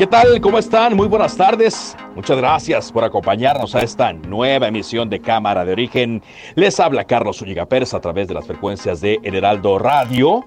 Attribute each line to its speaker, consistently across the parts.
Speaker 1: ¿Qué tal? ¿Cómo están? Muy buenas tardes. Muchas gracias por acompañarnos a esta nueva emisión de Cámara de Origen. Les habla Carlos Zúñiga Pérez a través de las frecuencias de El Heraldo Radio.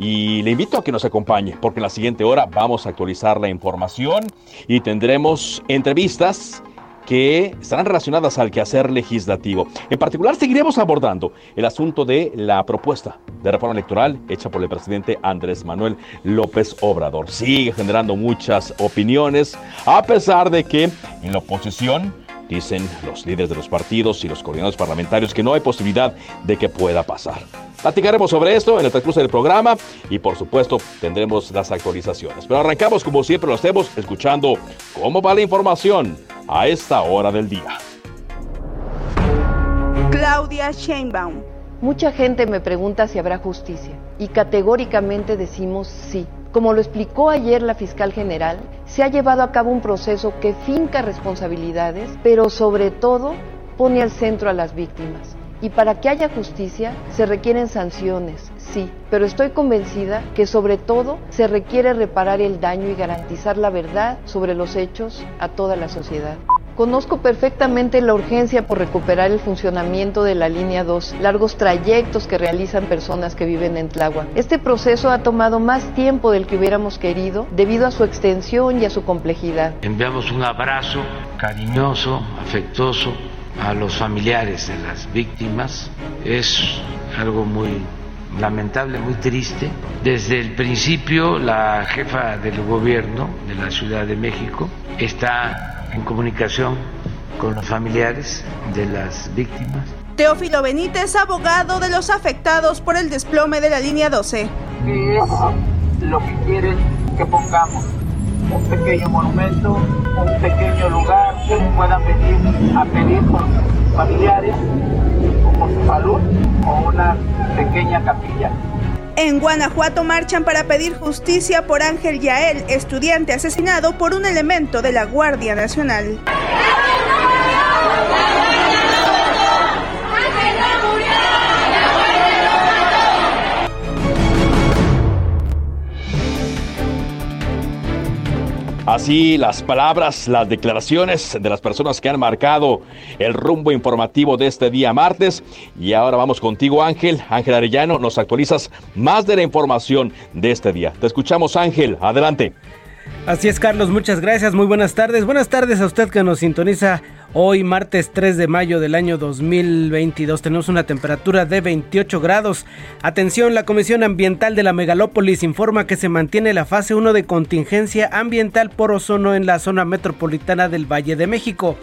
Speaker 1: Y le invito a que nos acompañe porque en la siguiente hora vamos a actualizar la información y tendremos entrevistas que estarán relacionadas al quehacer legislativo. En particular, seguiremos abordando el asunto de la propuesta de reforma electoral hecha por el presidente Andrés Manuel López Obrador. Sigue generando muchas opiniones, a pesar de que en la oposición dicen los líderes de los partidos y los coordinadores parlamentarios que no hay posibilidad de que pueda pasar. Platicaremos sobre esto en el transcurso del programa y por supuesto tendremos las actualizaciones. Pero arrancamos como siempre lo hacemos escuchando cómo va la información a esta hora del día.
Speaker 2: Claudia Sheinbaum.
Speaker 3: Mucha gente me pregunta si habrá justicia y categóricamente decimos sí. Como lo explicó ayer la fiscal general, se ha llevado a cabo un proceso que finca responsabilidades, pero sobre todo pone al centro a las víctimas. Y para que haya justicia se requieren sanciones, sí, pero estoy convencida que sobre todo se requiere reparar el daño y garantizar la verdad sobre los hechos a toda la sociedad. Conozco perfectamente la urgencia por recuperar el funcionamiento de la línea 2, largos trayectos que realizan personas que viven en Tláhuac. Este proceso ha tomado más tiempo del que hubiéramos querido debido a su extensión y a su complejidad.
Speaker 4: Enviamos un abrazo cariñoso, afectuoso a los familiares de las víctimas. Es algo muy lamentable, muy triste. Desde el principio la jefa del gobierno de la Ciudad de México está en comunicación con los familiares de las víctimas.
Speaker 2: Teófilo Benítez, abogado de los afectados por el desplome de la línea 12.
Speaker 5: ¿Qué es lo que quieren que pongamos? Un pequeño monumento, un pequeño lugar que puedan venir a pedir por sus familiares o por su salud o una pequeña capilla.
Speaker 2: En Guanajuato marchan para pedir justicia por Ángel Yael, estudiante asesinado por un elemento de la Guardia Nacional.
Speaker 1: Así las palabras, las declaraciones de las personas que han marcado el rumbo informativo de este día martes. Y ahora vamos contigo Ángel. Ángel Arellano, nos actualizas más de la información de este día. Te escuchamos Ángel, adelante.
Speaker 6: Así es Carlos, muchas gracias, muy buenas tardes. Buenas tardes a usted que nos sintoniza Hoy, martes 3 de mayo del año 2022, tenemos una temperatura de 28 grados. Atención, la Comisión Ambiental de la Megalópolis informa que se mantiene la fase 1 de contingencia ambiental por ozono en la zona metropolitana del Valle de México.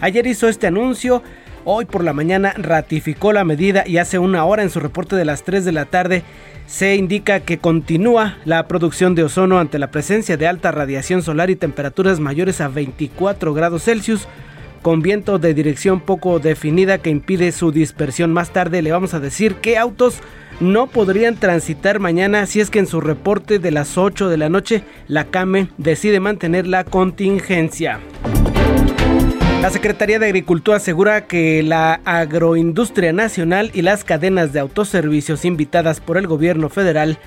Speaker 6: Ayer hizo este anuncio. Hoy por la mañana ratificó la medida y hace una hora en su reporte de las 3 de la tarde se indica que continúa la producción de ozono ante la presencia de alta radiación solar y temperaturas mayores a 24 grados Celsius con viento de dirección poco definida que impide su dispersión. Más tarde le vamos a decir qué autos no podrían transitar mañana si es que en su reporte de las 8 de la noche la CAME decide mantener la contingencia. La Secretaría de Agricultura asegura que la agroindustria nacional y las cadenas de autoservicios invitadas por el gobierno federal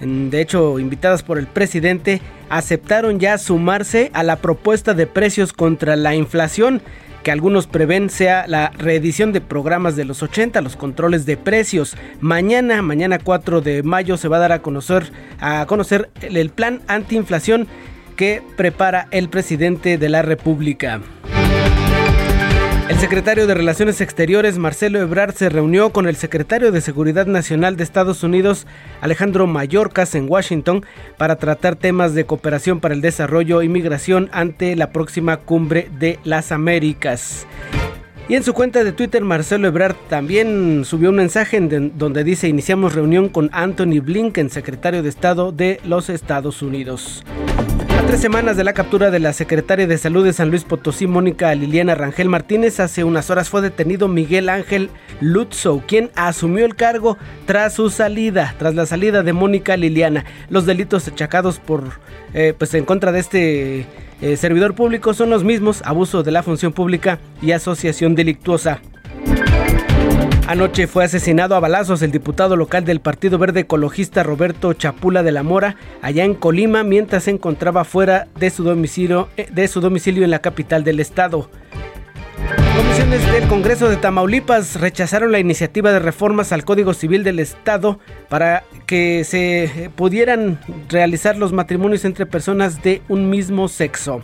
Speaker 6: de hecho invitadas por el presidente, aceptaron ya sumarse a la propuesta de precios contra la inflación que algunos prevén sea la reedición de programas de los 80, los controles de precios. Mañana, mañana 4 de mayo se va a dar a conocer a conocer el plan antiinflación que prepara el presidente de la República. El secretario de Relaciones Exteriores, Marcelo Ebrard, se reunió con el secretario de Seguridad Nacional de Estados Unidos, Alejandro Mayorkas, en Washington, para tratar temas de cooperación para el desarrollo y migración ante la próxima cumbre de las Américas. Y en su cuenta de Twitter, Marcelo Ebrard también subió un mensaje en donde dice iniciamos reunión con Anthony Blinken, secretario de Estado de los Estados Unidos tres semanas de la captura de la secretaria de Salud de San Luis Potosí, Mónica Liliana Rangel Martínez, hace unas horas fue detenido Miguel Ángel Lutzow, quien asumió el cargo tras su salida, tras la salida de Mónica Liliana. Los delitos achacados por, eh, pues en contra de este eh, servidor público son los mismos: abuso de la función pública y asociación delictuosa. Anoche fue asesinado a balazos el diputado local del Partido Verde Ecologista Roberto Chapula de la Mora, allá en Colima, mientras se encontraba fuera de su domicilio, eh, de su domicilio en la capital del estado. Comisiones del Congreso de Tamaulipas rechazaron la iniciativa de reformas al Código Civil del Estado para que se pudieran realizar los matrimonios entre personas de un mismo sexo.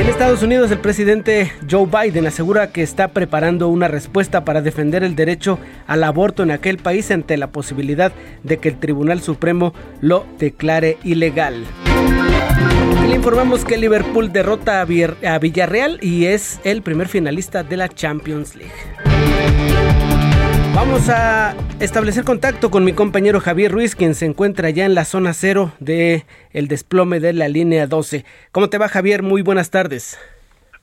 Speaker 6: En Estados Unidos el presidente Joe Biden asegura que está preparando una respuesta para defender el derecho al aborto en aquel país ante la posibilidad de que el Tribunal Supremo lo declare ilegal. Le informamos que Liverpool derrota a Villarreal y es el primer finalista de la Champions League. Vamos a establecer contacto con mi compañero Javier Ruiz, quien se encuentra ya en la zona cero de el desplome de la línea 12. ¿Cómo te va, Javier? Muy buenas tardes.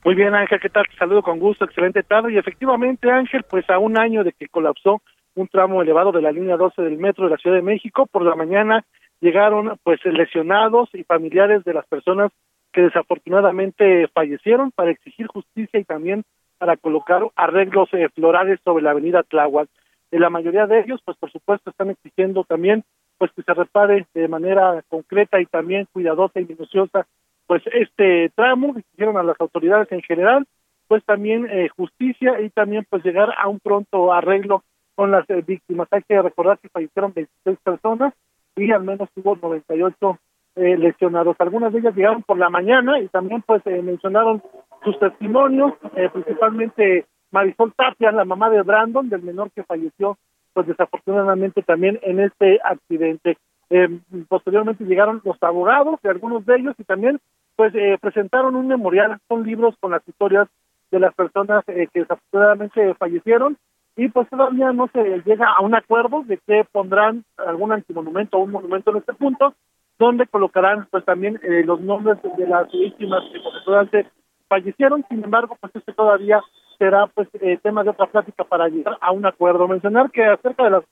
Speaker 7: Muy bien, Ángel, ¿qué tal? Te saludo con gusto, excelente tarde. Y efectivamente, Ángel, pues a un año de que colapsó un tramo elevado de la línea 12 del metro de la Ciudad de México, por la mañana llegaron pues lesionados y familiares de las personas que desafortunadamente fallecieron para exigir justicia y también para colocar arreglos eh, florales sobre la avenida Tláhuac. Eh, la mayoría de ellos, pues por supuesto, están exigiendo también pues que se repare de manera concreta y también cuidadosa y minuciosa pues este tramo, exigieron a las autoridades en general, pues también eh, justicia y también pues llegar a un pronto arreglo con las víctimas. Hay que recordar que fallecieron 26 personas y al menos hubo 98 eh, lesionados. Algunas de ellas llegaron por la mañana y también pues mencionaron sus testimonios, eh, principalmente Marisol Tapia, la mamá de Brandon, del menor que falleció, pues desafortunadamente también en este accidente. Eh, posteriormente llegaron los abogados de algunos de ellos y también pues eh, presentaron un memorial, son libros con las historias de las personas que desafortunadamente fallecieron y pues todavía no se llega a un acuerdo de que pondrán algún antimonumento o un monumento en este punto, donde colocarán pues también los nombres de las víctimas que posteriormente fallecieron, sin embargo, pues este todavía será pues eh, tema de otra plática para llegar a un acuerdo. Mencionar que acerca de las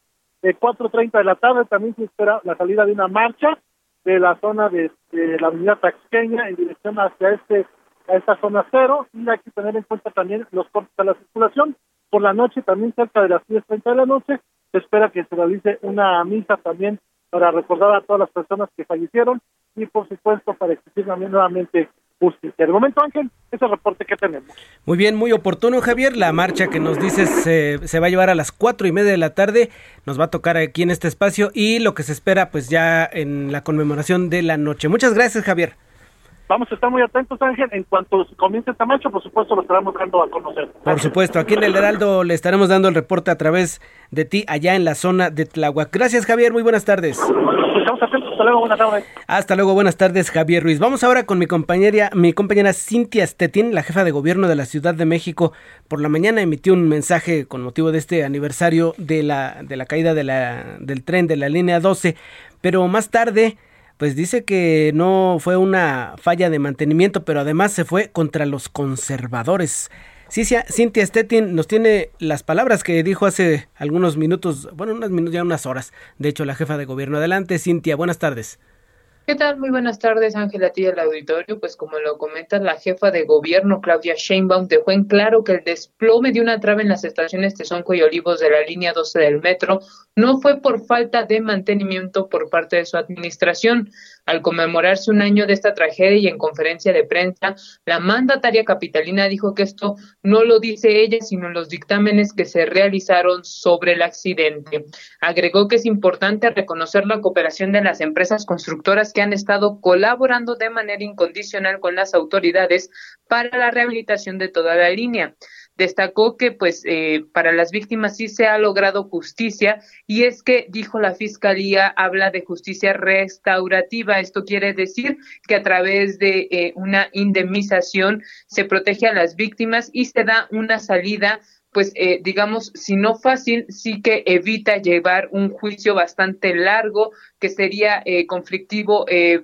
Speaker 7: eh, 4.30 de la tarde también se espera la salida de una marcha de la zona de, la avenida Taxqueña en dirección hacia este a esta zona cero y hay que tener en cuenta también los cortes a la circulación. Por la noche, también cerca de las 10.30 de la noche, se espera que se realice una misa también para recordar a todas las personas que fallecieron y por supuesto para exigir también nuevamente justicia. De momento, Ángel, ese reporte que tenemos.
Speaker 6: Muy bien, muy oportuno, Javier. La marcha que nos dices se va a llevar a las cuatro y media de la tarde. Nos va a tocar aquí en este espacio y lo que se espera, pues ya en la conmemoración de la noche. Muchas gracias, Javier.
Speaker 7: Vamos a estar muy atentos, Ángel. En cuanto comience esta marcha, por supuesto, lo estaremos dando a conocer.
Speaker 6: Por supuesto, aquí en el Heraldo le estaremos dando el reporte a través de ti allá en la zona de Tláhuac. Gracias, Javier. Muy buenas tardes.
Speaker 7: Estamos atentos. Hasta luego, buenas tardes.
Speaker 6: Hasta luego, buenas tardes, Javier Ruiz. Vamos ahora con mi compañera, mi compañera Cintia Stettin, la jefa de gobierno de la Ciudad de México. Por la mañana emitió un mensaje con motivo de este aniversario de la, de la caída de la, del tren de la línea 12, pero más tarde pues dice que no fue una falla de mantenimiento, pero además se fue contra los conservadores. Cintia Stettin nos tiene las palabras que dijo hace algunos minutos, bueno, unos minutos, ya unas horas, de hecho, la jefa de gobierno. Adelante, Cintia, buenas tardes.
Speaker 8: ¿Qué tal? Muy buenas tardes, Ángela, a ti el auditorio. Pues como lo comenta la jefa de gobierno, Claudia Sheinbaum, dejó en claro que el desplome de una trave en las estaciones Tezonco y Olivos de la línea 12 del metro no fue por falta de mantenimiento por parte de su administración. Al conmemorarse un año de esta tragedia y en conferencia de prensa, la mandataria capitalina dijo que esto no lo dice ella, sino los dictámenes que se realizaron sobre el accidente. Agregó que es importante reconocer la cooperación de las empresas constructoras que han estado colaborando de manera incondicional con las autoridades para la rehabilitación de toda la línea. Destacó que pues eh, para las víctimas sí se ha logrado justicia y es que dijo la fiscalía habla de justicia restaurativa. Esto quiere decir que a través de eh, una indemnización se protege a las víctimas y se da una salida pues eh, digamos, si no fácil, sí que evita llevar un juicio bastante largo, que sería eh, conflictivo eh,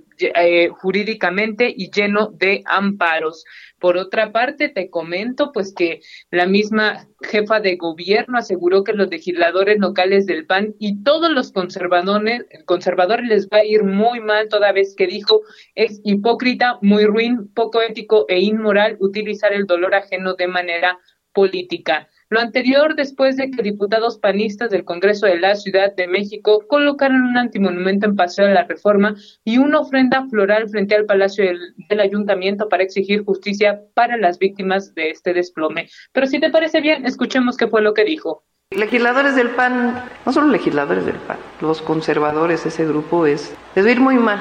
Speaker 8: jurídicamente y lleno de amparos. Por otra parte, te comento pues que la misma jefa de gobierno aseguró que los legisladores locales del PAN y todos los conservadores, conservadores les va a ir muy mal toda vez que dijo es hipócrita, muy ruin, poco ético e inmoral utilizar el dolor ajeno de manera política. Lo anterior después de que diputados panistas del Congreso de la Ciudad de México colocaron un antimonumento en Paseo de la Reforma y una ofrenda floral frente al Palacio del, Ayuntamiento para exigir justicia para las víctimas de este desplome. Pero si te parece bien, escuchemos qué fue lo que dijo.
Speaker 3: Legisladores del PAN, no solo legisladores del PAN, los conservadores, ese grupo es, les ir muy mal,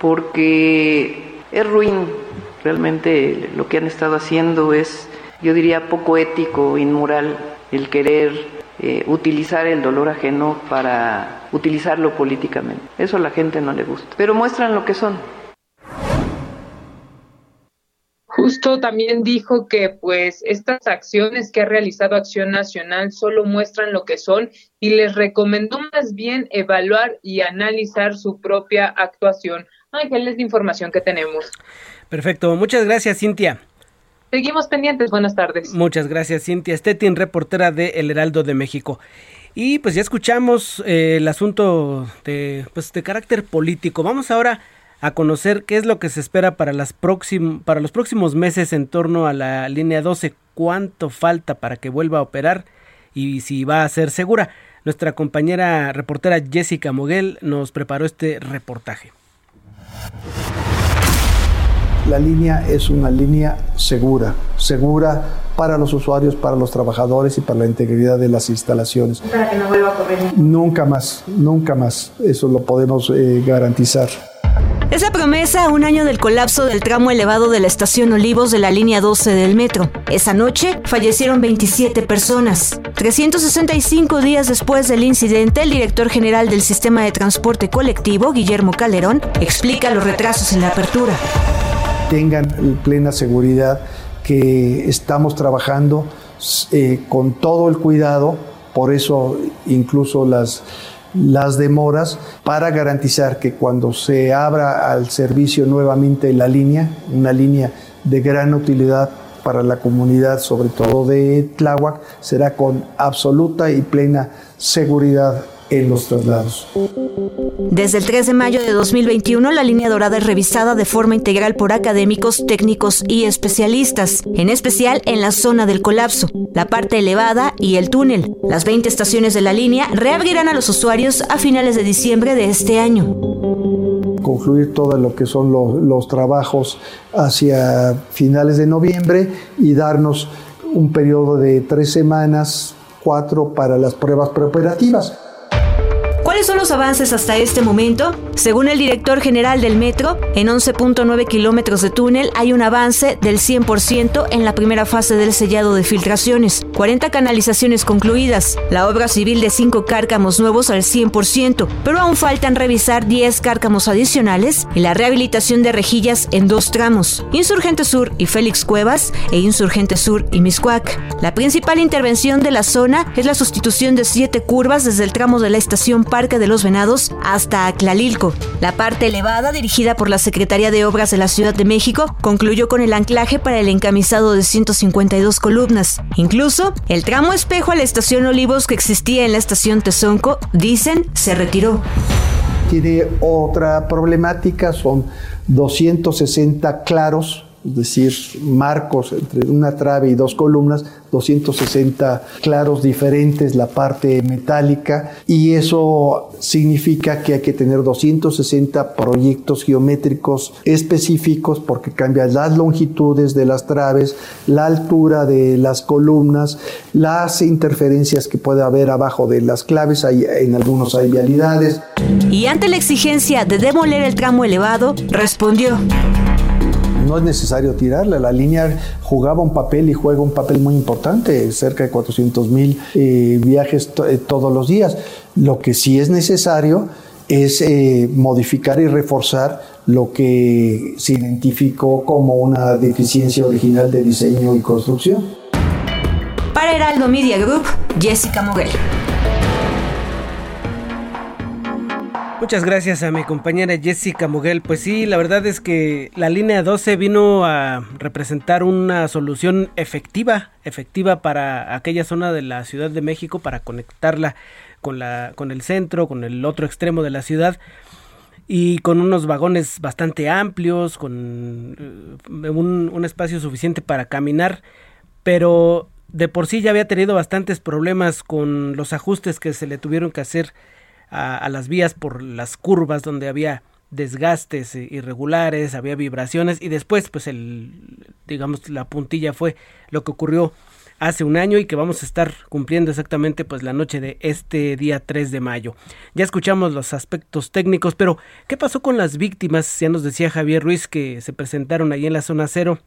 Speaker 3: porque es ruin. Realmente lo que han estado haciendo es yo diría poco ético, inmoral, el querer eh, utilizar el dolor ajeno para utilizarlo políticamente. Eso a la gente no le gusta, pero muestran lo que son.
Speaker 8: Justo también dijo que pues estas acciones que ha realizado Acción Nacional solo muestran lo que son y les recomendó más bien evaluar y analizar su propia actuación. Ángel, es la información que tenemos.
Speaker 6: Perfecto, muchas gracias Cintia.
Speaker 8: Seguimos pendientes, buenas tardes.
Speaker 6: Muchas gracias, Cintia Stettin, reportera de El Heraldo de México. Y pues ya escuchamos eh, el asunto de, pues, de carácter político. Vamos ahora a conocer qué es lo que se espera para, las para los próximos meses en torno a la línea 12, cuánto falta para que vuelva a operar y si va a ser segura. Nuestra compañera reportera Jessica Moguel nos preparó este reportaje.
Speaker 9: La línea es una línea segura, segura para los usuarios, para los trabajadores y para la integridad de las instalaciones.
Speaker 8: Para que no vuelva a correr.
Speaker 9: Nunca más, nunca más. Eso lo podemos eh, garantizar.
Speaker 10: Es la promesa a un año del colapso del tramo elevado de la estación Olivos de la línea 12 del metro. Esa noche fallecieron 27 personas. 365 días después del incidente, el director general del sistema de transporte colectivo, Guillermo Calderón, explica los retrasos en la apertura
Speaker 9: tengan plena seguridad que estamos trabajando eh, con todo el cuidado, por eso incluso las, las demoras, para garantizar que cuando se abra al servicio nuevamente la línea, una línea de gran utilidad para la comunidad, sobre todo de Tláhuac, será con absoluta y plena seguridad en los traslados.
Speaker 10: Desde el 3 de mayo de 2021, la línea dorada es revisada de forma integral por académicos, técnicos y especialistas, en especial en la zona del colapso, la parte elevada y el túnel. Las 20 estaciones de la línea reabrirán a los usuarios a finales de diciembre de este año.
Speaker 9: Concluir todo lo que son los, los trabajos hacia finales de noviembre y darnos un periodo de tres semanas, cuatro para las pruebas preoperativas.
Speaker 10: ¿Cuáles son los avances hasta este momento? Según el director general del metro, en 11.9 kilómetros de túnel hay un avance del 100% en la primera fase del sellado de filtraciones, 40 canalizaciones concluidas, la obra civil de 5 cárcamos nuevos al 100%, pero aún faltan revisar 10 cárcamos adicionales y la rehabilitación de rejillas en dos tramos, Insurgente Sur y Félix Cuevas e Insurgente Sur y Miscuac. La principal intervención de la zona es la sustitución de 7 curvas desde el tramo de la estación Parque de los Venados hasta Aclalilco. La parte elevada, dirigida por la Secretaría de Obras de la Ciudad de México, concluyó con el anclaje para el encamisado de 152 columnas. Incluso, el tramo espejo a la estación Olivos que existía en la estación Tezonco, dicen, se retiró.
Speaker 9: Tiene otra problemática, son 260 claros es decir, marcos entre una trave y dos columnas, 260 claros diferentes, la parte metálica, y eso significa que hay que tener 260 proyectos geométricos específicos porque cambian las longitudes de las traves, la altura de las columnas, las interferencias que puede haber abajo de las claves, hay, en algunos hay vialidades.
Speaker 10: Y ante la exigencia de demoler el tramo elevado, respondió
Speaker 9: no es necesario tirarla. La línea jugaba un papel y juega un papel muy importante, cerca de 400 mil eh, viajes eh, todos los días. Lo que sí es necesario es eh, modificar y reforzar lo que se identificó como una deficiencia original de diseño y construcción.
Speaker 10: Para Heraldo Media Group, Jessica Moguel.
Speaker 6: Muchas gracias a mi compañera Jessica Moguel. Pues sí, la verdad es que la línea 12 vino a representar una solución efectiva, efectiva para aquella zona de la Ciudad de México, para conectarla con, la, con el centro, con el otro extremo de la ciudad y con unos vagones bastante amplios, con eh, un espacio suficiente para caminar, pero de por sí ya había tenido bastantes problemas con los ajustes que se le tuvieron que hacer a, las vías por las curvas donde había desgastes irregulares, había vibraciones y después pues el digamos la puntilla fue lo que ocurrió hace un año y que vamos a estar cumpliendo exactamente pues la noche de este día 3 de mayo. Ya escuchamos los aspectos técnicos, pero ¿qué pasó con las víctimas? Ya nos decía Javier Ruiz que se presentaron ahí en la zona cero,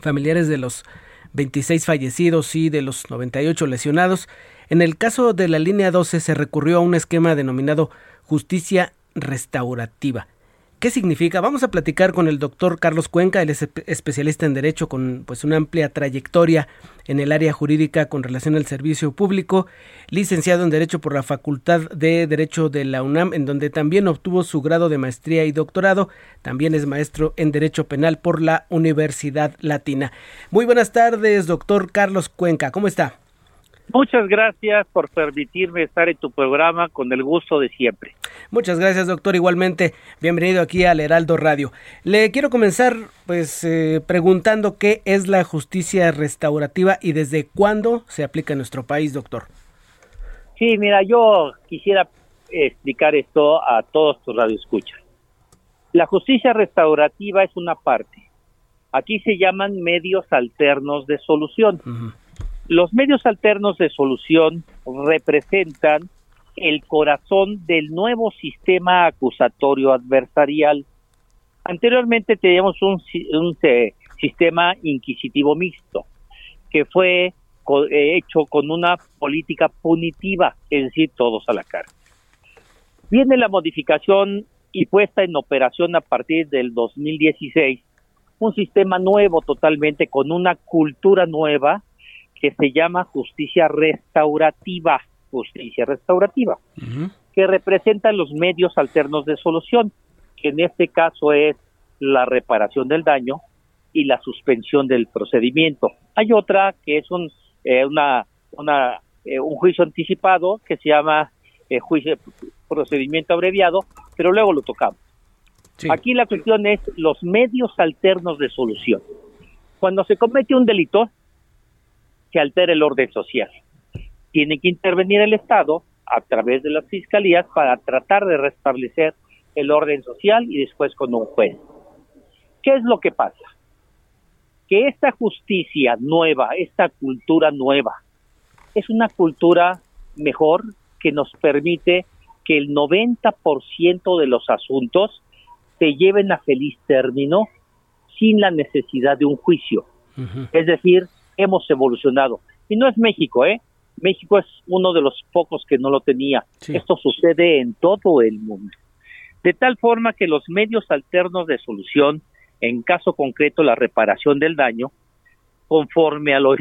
Speaker 6: familiares de los 26 fallecidos y de los 98 lesionados. En el caso de la línea 12 se recurrió a un esquema denominado justicia restaurativa. ¿Qué significa? Vamos a platicar con el doctor Carlos Cuenca, él es especialista en Derecho con pues una amplia trayectoria en el área jurídica con relación al servicio público, licenciado en Derecho por la Facultad de Derecho de la UNAM, en donde también obtuvo su grado de maestría y doctorado, también es maestro en Derecho Penal por la Universidad Latina. Muy buenas tardes, doctor Carlos Cuenca, ¿cómo está?
Speaker 11: Muchas gracias por permitirme estar en tu programa con el gusto de siempre.
Speaker 6: Muchas gracias, doctor. Igualmente, bienvenido aquí al Heraldo Radio. Le quiero comenzar, pues, eh, preguntando qué es la justicia restaurativa y desde cuándo se aplica en nuestro país, doctor.
Speaker 11: Sí, mira, yo quisiera explicar esto a todos tus radioescuchas. La justicia restaurativa es una parte. Aquí se llaman medios alternos de solución. Los medios alternos de solución representan el corazón del nuevo sistema acusatorio adversarial. Anteriormente teníamos un, sistema inquisitivo mixto que fue eh, hecho con una política punitiva, es decir, todos a la cárcel. Viene la modificación y puesta en operación a partir del 2016 un sistema nuevo totalmente con una cultura nueva que se llama justicia restaurativa, justicia restaurativa, que representa los medios alternos de solución, que en este caso es la reparación del daño y la suspensión del procedimiento. Hay otra que es un, eh, una, una, eh, un juicio anticipado que se llama eh, juicio, procedimiento abreviado, pero luego lo tocamos. Aquí la cuestión es los medios alternos de solución. Cuando se comete un delito, que altera el orden social. Tiene que intervenir el Estado a través de las fiscalías para tratar de restablecer el orden social y después con un juez. ¿Qué es lo que pasa? Que esta justicia nueva, esta cultura nueva, es una cultura mejor que nos permite que el 90% de los asuntos se lleven a feliz término sin la necesidad de un juicio. Es decir, hemos evolucionado. Y no es México, ¿eh? México es uno de los pocos que no lo tenía. Esto sucede en todo el mundo. De tal forma que los medios alternos de solución, en caso concreto la reparación del daño, conforme a lo,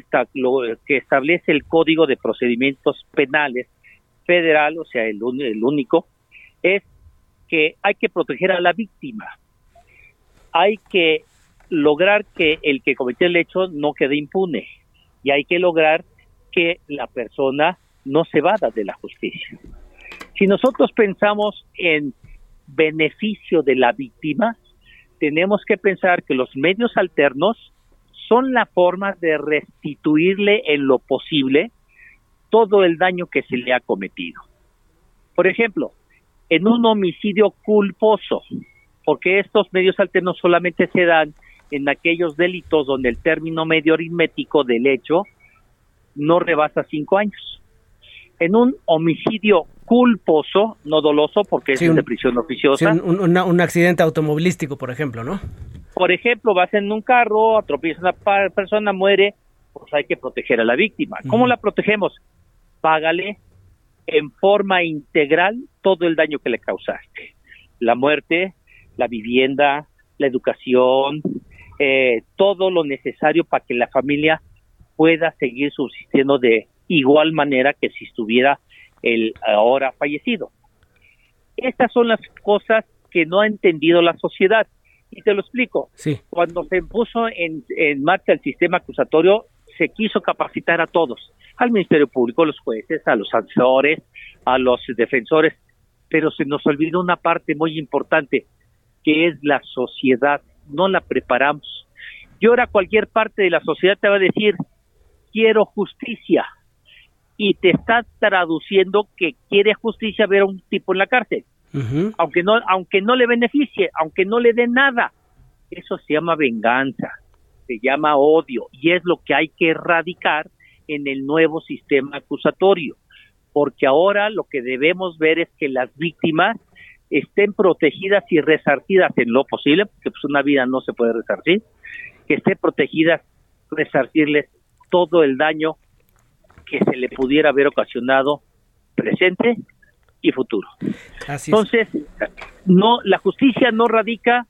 Speaker 11: que establece el Código de Procedimientos Penales federal, o sea, el, el único, es que hay que proteger a la víctima. Hay que lograr que el que cometió el hecho no quede impune y hay que lograr que la persona no se vada de la justicia. Si nosotros pensamos en beneficio de la víctima, tenemos que pensar que los medios alternos son la forma de restituirle en lo posible todo el daño que se le ha cometido. Por ejemplo, en un homicidio culposo, porque estos medios alternos solamente se dan en aquellos delitos donde el término medio aritmético del hecho no rebasa cinco años. En un homicidio culposo, no doloso, porque es de prisión oficiosa.
Speaker 6: un, accidente automovilístico, por ejemplo, ¿no?
Speaker 11: Por ejemplo, vas en un carro, atropiezas a una persona, muere, pues hay que proteger a la víctima. ¿Cómo la protegemos? Págale en forma integral todo el daño que le causaste. La muerte, la vivienda, la educación, eh, todo lo necesario para que la familia pueda seguir subsistiendo de igual manera que si estuviera el ahora fallecido. Estas son las cosas que no ha entendido la sociedad. Y te lo explico. Cuando se puso en, en marcha el sistema acusatorio, se quiso capacitar a todos, al Ministerio Público, a los jueces, a los asesores, a los defensores, pero se nos olvidó una parte muy importante, que es la sociedad. No la preparamos. Y ahora cualquier parte de la sociedad te va a decir, quiero justicia. Y te está traduciendo que quiere justicia ver a un tipo en la cárcel. Aunque no, aunque no le beneficie, aunque no le dé nada. Eso se llama venganza, se llama odio y es lo que hay que erradicar en el nuevo sistema acusatorio. Porque ahora lo que debemos ver es que las víctimas estén protegidas y resarcidas en lo posible, porque pues una vida no se puede resarcir, que estén protegidas, resarcirles todo el daño que se le pudiera haber ocasionado presente y futuro. Entonces, no, la justicia no radica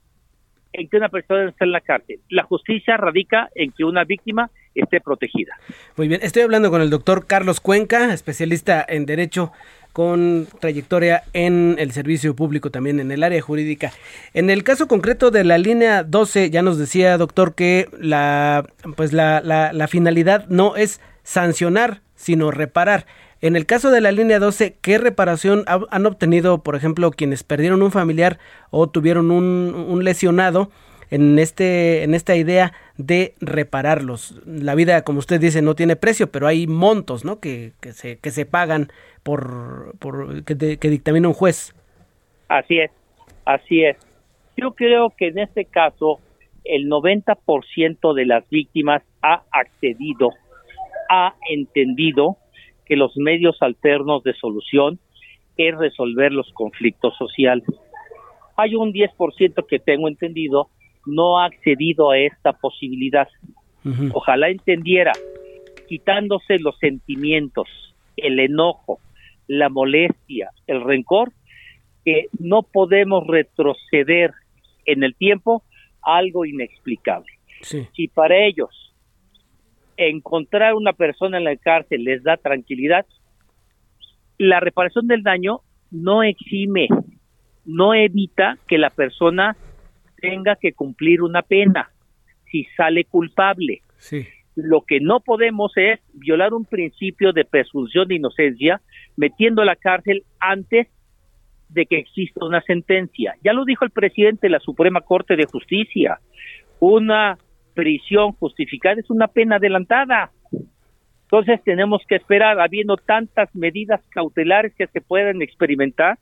Speaker 11: en que una persona esté en la cárcel. La justicia radica en que una víctima esté protegida.
Speaker 6: Muy bien, estoy hablando con el doctor Carlos Cuenca, especialista en Derecho con trayectoria en el servicio público también en el área jurídica. En el caso concreto de la línea 12, ya nos decía doctor que la pues la, la, la finalidad no es sancionar, sino reparar. En el caso de la línea 12, ¿qué reparación han obtenido, por ejemplo, quienes perdieron un familiar o tuvieron un, lesionado en, este, en esta idea de repararlos? La vida, como usted dice, no tiene precio, pero hay montos ¿no? que, que, se, que se pagan por, por que, que dictamina un juez.
Speaker 11: Así es, así es. Yo creo que en este caso el 90% de las víctimas ha accedido, ha entendido que los medios alternos de solución es resolver los conflictos sociales. Hay un 10% que tengo entendido no ha accedido a esta posibilidad. Ojalá entendiera, quitándose los sentimientos, el enojo, la molestia, el rencor, que no podemos retroceder en el tiempo a algo inexplicable. Si para ellos encontrar una persona en la cárcel les da tranquilidad, la reparación del daño no exime, no evita que la persona tenga que cumplir una pena si sale culpable. Lo que no podemos es violar un principio de presunción de inocencia metiendo a la cárcel antes de que exista una sentencia. Ya lo dijo el presidente de la Suprema Corte de Justicia. Una prisión justificada es una pena adelantada. Entonces tenemos que esperar, habiendo tantas medidas cautelares que se pueden experimentar,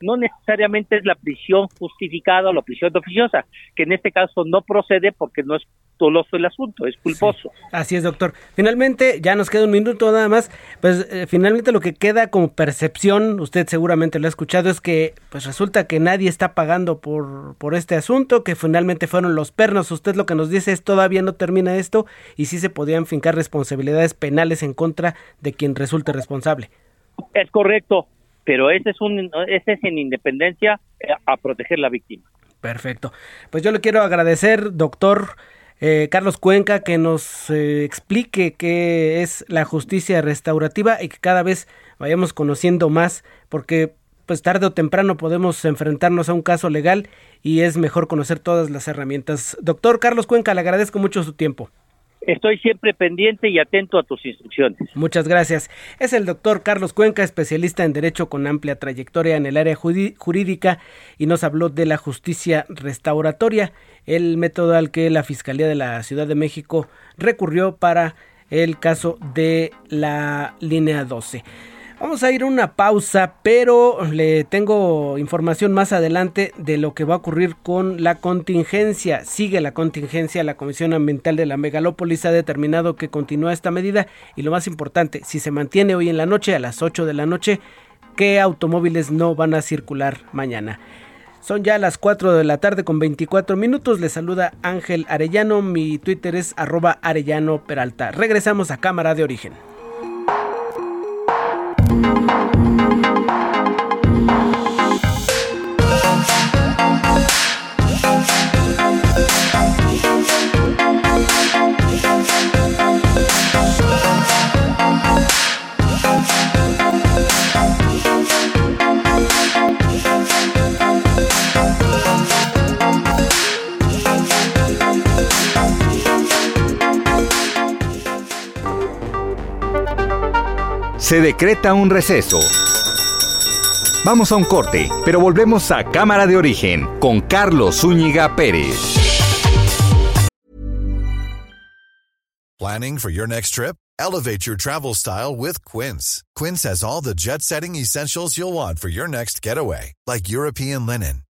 Speaker 11: no necesariamente es la prisión justificada o la prisión oficiosa, que en este caso no procede porque no es doloso el asunto, es culposo.
Speaker 6: así es, doctor. Finalmente, ya nos queda un minuto nada más, pues eh, finalmente lo que queda como percepción, usted seguramente lo ha escuchado, es que pues resulta que nadie está pagando por, por este asunto, que finalmente fueron los pernos. Usted lo que nos dice es todavía no termina esto y sí se podrían fincar responsabilidades penales en contra de quien resulte responsable.
Speaker 11: Es correcto, pero ese es, un, ese es en independencia eh, a proteger la víctima.
Speaker 6: Perfecto. Pues yo le quiero agradecer, doctor eh, Carlos Cuenca, que nos eh, explique qué es la justicia restaurativa y que cada vez vayamos conociendo más, porque pues tarde o temprano podemos enfrentarnos a un caso legal y es mejor conocer todas las herramientas. Doctor Carlos Cuenca, le agradezco mucho su tiempo.
Speaker 11: Estoy siempre pendiente y atento a tus instrucciones.
Speaker 6: Muchas gracias. Es el doctor Carlos Cuenca, especialista en Derecho con amplia trayectoria en el área jurídica y nos habló de la justicia restauratoria, el método al que la Fiscalía de la Ciudad de México recurrió para el caso de la línea 12. Vamos a ir a una pausa, pero le tengo información más adelante de lo que va a ocurrir con la contingencia. Sigue la contingencia, la Comisión Ambiental de la Megalópolis ha determinado que continúa esta medida y lo más importante, si se mantiene hoy en la noche a las 8 de la noche, ¿qué automóviles no van a circular mañana? Son ya las 4 de la tarde con 24 minutos. Les saluda Ángel Arellano. Mi Twitter es arroba Arellano Peralta. Regresamos a Cámara de Origen.
Speaker 12: Se decreta un receso. Vamos a un corte, pero volvemos a Cámara de Origen con Carlos Zúñiga Pérez.
Speaker 13: Planning for your next trip? Elevate your travel style with Quince. Quince has all the jet-setting essentials you'll want for your next getaway, like European linen,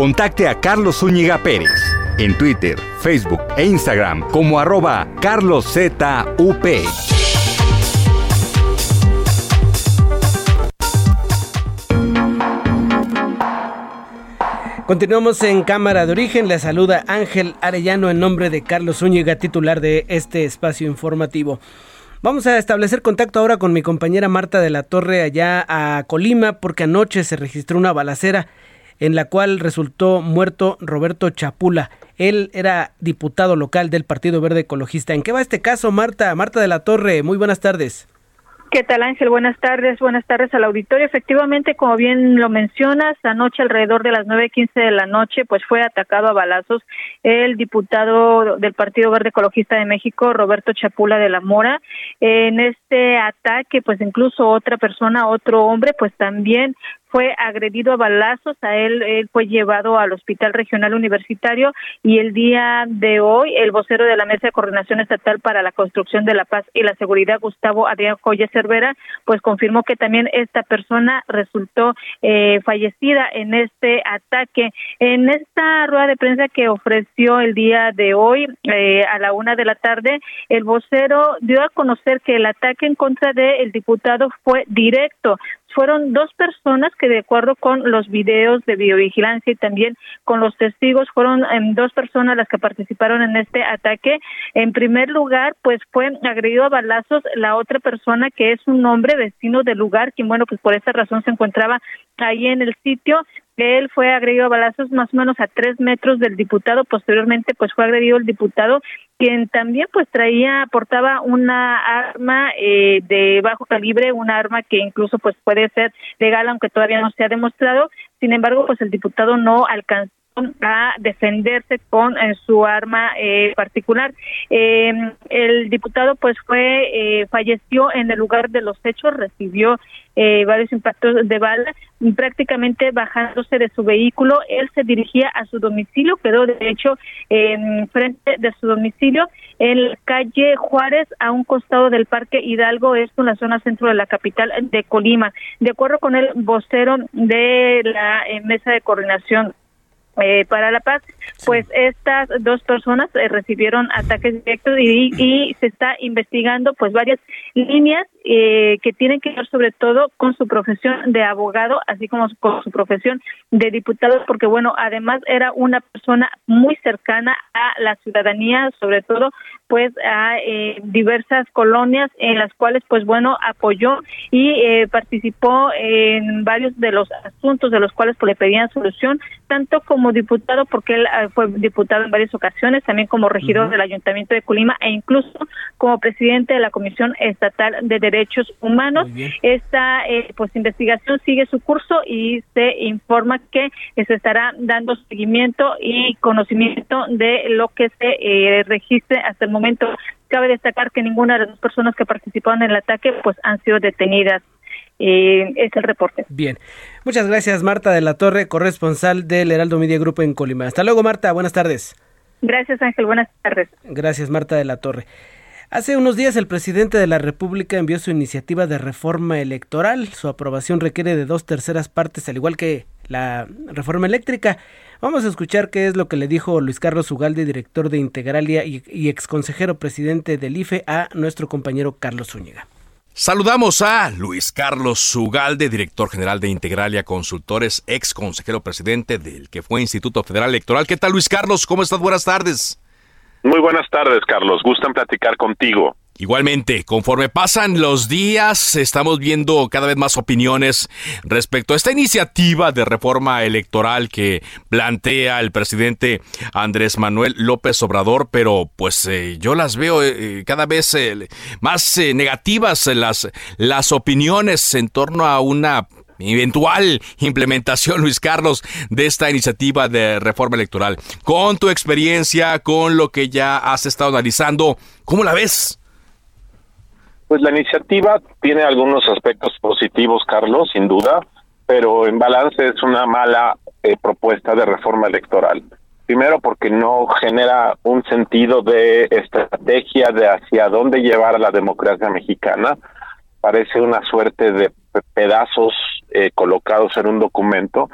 Speaker 12: Contacte a Carlos Zúñiga Pérez en Twitter, Facebook e Instagram como arroba carloszup.
Speaker 6: Continuamos en Cámara de Origen. Le saluda Ángel Arellano en nombre de Carlos Zúñiga, titular de este espacio informativo. Vamos a establecer contacto ahora con mi compañera Marta de la Torre allá a Colima porque anoche se registró una balacera en la cual resultó muerto Roberto Chapula. Él era diputado local del Partido Verde Ecologista. ¿En qué va este caso, Marta? Marta de la Torre, muy buenas tardes.
Speaker 14: ¿Qué tal Ángel? Buenas tardes, buenas tardes al auditorio. Efectivamente, como bien lo mencionas, anoche alrededor de las nueve quince de la noche, pues fue atacado a balazos el diputado del Partido Verde Ecologista de México, Roberto Chapula de la Mora. En este ataque, pues incluso otra persona, otro hombre, pues también fue agredido a balazos, a él, él fue llevado al Hospital Regional Universitario y el día de hoy el vocero de la Mesa de Coordinación Estatal para la Construcción de la Paz y la Seguridad, Gustavo Adrián Joya Cervera, pues confirmó que también esta persona resultó eh, fallecida en este ataque. En esta rueda de prensa que ofreció el día de hoy eh, a la una de la tarde, el vocero dio a conocer que el ataque en contra del diputado fue directo, fueron dos personas que de acuerdo con los videos de biovigilancia y también con los testigos fueron em, dos personas las que participaron en este ataque. En primer lugar, pues fue agredido a balazos la otra persona que es un hombre vecino del lugar, quien bueno, pues por esta razón se encontraba ahí en el sitio él fue agredido a balazos más o menos a tres metros del diputado. Posteriormente, pues fue agredido el diputado, quien también pues traía, portaba una arma eh, de bajo calibre, una arma que incluso pues puede ser legal, aunque todavía no se ha demostrado. Sin embargo, pues el diputado no alcanzó a defenderse con eh, su arma eh, particular. Eh, el diputado pues fue eh, falleció en el lugar de los hechos, recibió varios impactos de bala, prácticamente bajándose de su vehículo, él se dirigía a su domicilio, quedó de hecho en frente de su domicilio en la calle Juárez, a un costado del Parque Hidalgo, esto en la zona centro de la capital de Colima. De acuerdo con el vocero de la mesa de coordinación eh, para la paz, pues estas dos personas eh, recibieron ataques directos y, y, se está investigando pues varias líneas eh, que tienen que ver sobre todo con su profesión de abogado, así como con su profesión de diputado, porque bueno, además era una persona muy cercana a la ciudadanía, sobre todo pues a eh, diversas colonias en las cuales pues bueno apoyó y eh, participó en varios de los asuntos de los cuales pues, le pedían solución tanto como diputado porque él eh, fue diputado en varias ocasiones también como regidor del ayuntamiento de Colima e incluso como presidente de la comisión estatal de derechos humanos esta pues investigación sigue su curso y se informa que se estará dando seguimiento y conocimiento de lo que se registre hasta el momento cabe destacar que ninguna de las dos personas que participaron en el ataque pues han sido detenidas. Eh, es el reporte.
Speaker 6: Bien. Muchas gracias, Marta de la Torre, corresponsal del Heraldo Media Grupo en Colima. Hasta luego, Marta. Buenas tardes.
Speaker 14: Gracias, Ángel. Buenas tardes.
Speaker 6: Gracias, Marta de la Torre. Hace unos días el presidente de la República envió su iniciativa de reforma electoral. Su aprobación requiere de dos terceras partes, al igual que la reforma eléctrica. Vamos a escuchar qué es lo que le dijo Luis Carlos Ugalde, director de Integralia y, y exconsejero presidente del IFE, a nuestro compañero Carlos Zúñiga.
Speaker 1: Saludamos a Luis Carlos Ugalde, director general de Integralia Consultores, ex consejero presidente del que fue Instituto Federal Electoral. ¿Qué tal, Luis Carlos? ¿Cómo estás? Buenas tardes.
Speaker 15: Muy buenas tardes, Carlos. Gustan platicar contigo.
Speaker 1: Igualmente, conforme pasan los días, estamos viendo cada vez más opiniones respecto a esta iniciativa de reforma electoral que plantea el presidente Andrés Manuel López Obrador, pero pues eh, yo las veo eh, cada vez eh, más negativas las, las opiniones en torno a una eventual implementación, Luis Carlos, de esta iniciativa de reforma electoral. Con tu experiencia, con lo que ya has estado analizando, ¿cómo la ves?
Speaker 15: Pues la iniciativa tiene algunos aspectos positivos, Carlos, sin duda, pero en balance es una mala eh, propuesta de reforma electoral. Primero porque no genera un sentido de estrategia de hacia dónde llevar a la democracia mexicana. Parece una suerte de pedazos eh, colocados en un documento.